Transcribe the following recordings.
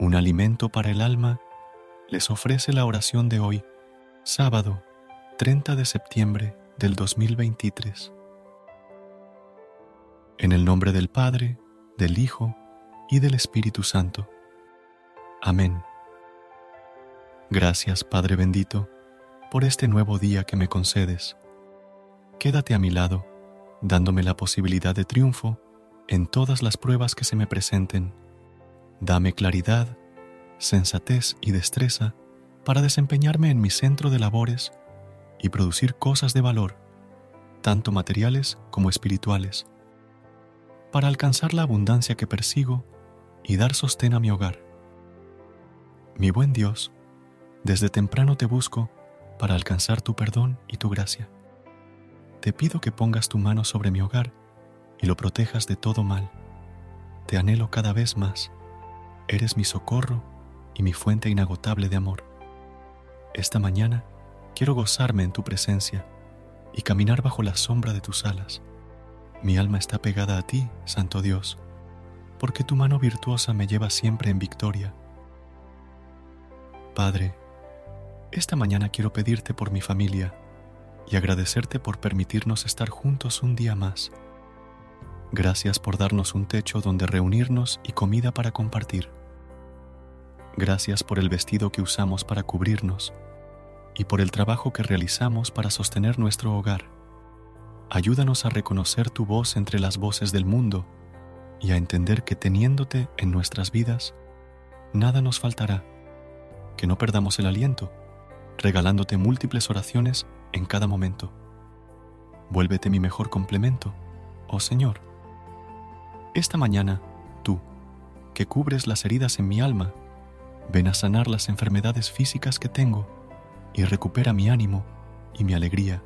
Un alimento para el alma, les ofrece la oración de hoy, sábado 30 de septiembre del 2023. En el nombre del Padre, del Hijo y del Espíritu Santo. Amén. Gracias, Padre bendito, por este nuevo día que me concedes. Quédate a mi lado, dándome la posibilidad de triunfo en todas las pruebas que se me presenten Dame claridad, sensatez y destreza para desempeñarme en mi centro de labores y producir cosas de valor, tanto materiales como espirituales, para alcanzar la abundancia que persigo y dar sostén a mi hogar. Mi buen Dios, desde temprano te busco para alcanzar tu perdón y tu gracia. Te pido que pongas tu mano sobre mi hogar y lo protejas de todo mal. Te anhelo cada vez más Eres mi socorro y mi fuente inagotable de amor. Esta mañana quiero gozarme en tu presencia y caminar bajo la sombra de tus alas. Mi alma está pegada a ti, Santo Dios, porque tu mano virtuosa me lleva siempre en victoria. Padre, esta mañana quiero pedirte por mi familia y agradecerte por permitirnos estar juntos un día más. Gracias por darnos un techo donde reunirnos y comida para compartir. Gracias por el vestido que usamos para cubrirnos y por el trabajo que realizamos para sostener nuestro hogar. Ayúdanos a reconocer tu voz entre las voces del mundo y a entender que teniéndote en nuestras vidas, nada nos faltará, que no perdamos el aliento, regalándote múltiples oraciones en cada momento. Vuélvete mi mejor complemento, oh Señor. Esta mañana, tú, que cubres las heridas en mi alma Ven a sanar las enfermedades físicas que tengo y recupera mi ánimo y mi alegría.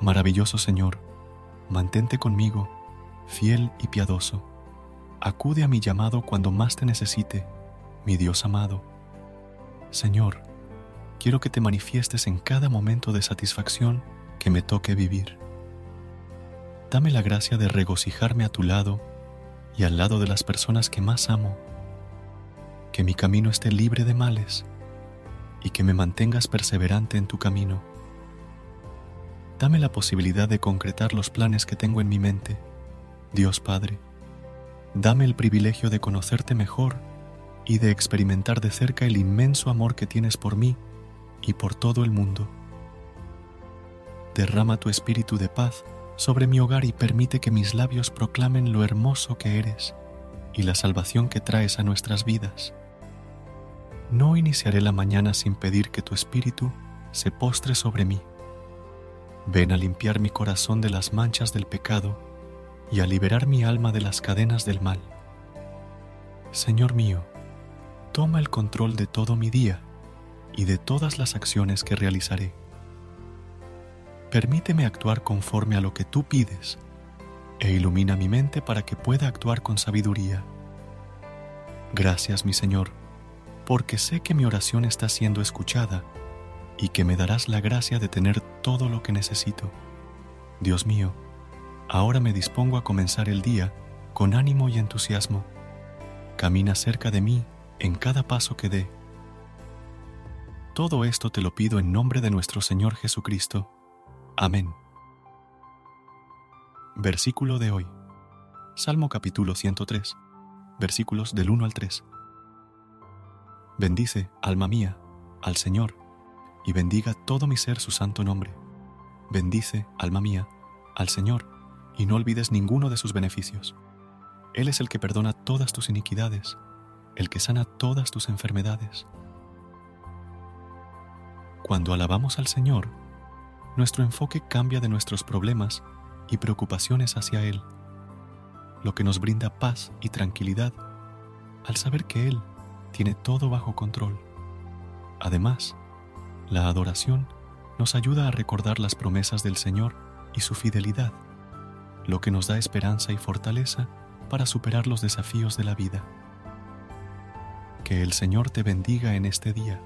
Maravilloso Señor, mantente conmigo, fiel y piadoso. Acude a mi llamado cuando más te necesite, mi Dios amado. Señor, quiero que te manifiestes en cada momento de satisfacción que me toque vivir. Dame la gracia de regocijarme a tu lado y al lado de las personas que más amo que mi camino esté libre de males y que me mantengas perseverante en tu camino. Dame la posibilidad de concretar los planes que tengo en mi mente, Dios Padre. Dame el privilegio de conocerte mejor y de experimentar de cerca el inmenso amor que tienes por mí y por todo el mundo. Derrama tu espíritu de paz sobre mi hogar y permite que mis labios proclamen lo hermoso que eres y la salvación que traes a nuestras vidas. No iniciaré la mañana sin pedir que tu espíritu se postre sobre mí. Ven a limpiar mi corazón de las manchas del pecado y a liberar mi alma de las cadenas del mal. Señor mío, toma el control de todo mi día y de todas las acciones que realizaré. Permíteme actuar conforme a lo que tú pides e ilumina mi mente para que pueda actuar con sabiduría. Gracias, mi Señor porque sé que mi oración está siendo escuchada y que me darás la gracia de tener todo lo que necesito. Dios mío, ahora me dispongo a comenzar el día con ánimo y entusiasmo. Camina cerca de mí en cada paso que dé. Todo esto te lo pido en nombre de nuestro Señor Jesucristo. Amén. Versículo de hoy. Salmo capítulo 103, versículos del 1 al 3. Bendice, alma mía, al Señor, y bendiga todo mi ser su santo nombre. Bendice, alma mía, al Señor, y no olvides ninguno de sus beneficios. Él es el que perdona todas tus iniquidades, el que sana todas tus enfermedades. Cuando alabamos al Señor, nuestro enfoque cambia de nuestros problemas y preocupaciones hacia Él lo que nos brinda paz y tranquilidad al saber que Él tiene todo bajo control. Además, la adoración nos ayuda a recordar las promesas del Señor y su fidelidad, lo que nos da esperanza y fortaleza para superar los desafíos de la vida. Que el Señor te bendiga en este día,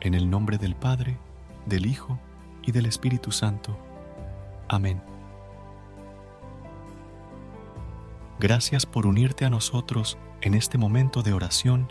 en el nombre del Padre, del Hijo y del Espíritu Santo. Amén. Gracias por unirte a nosotros en este momento de oración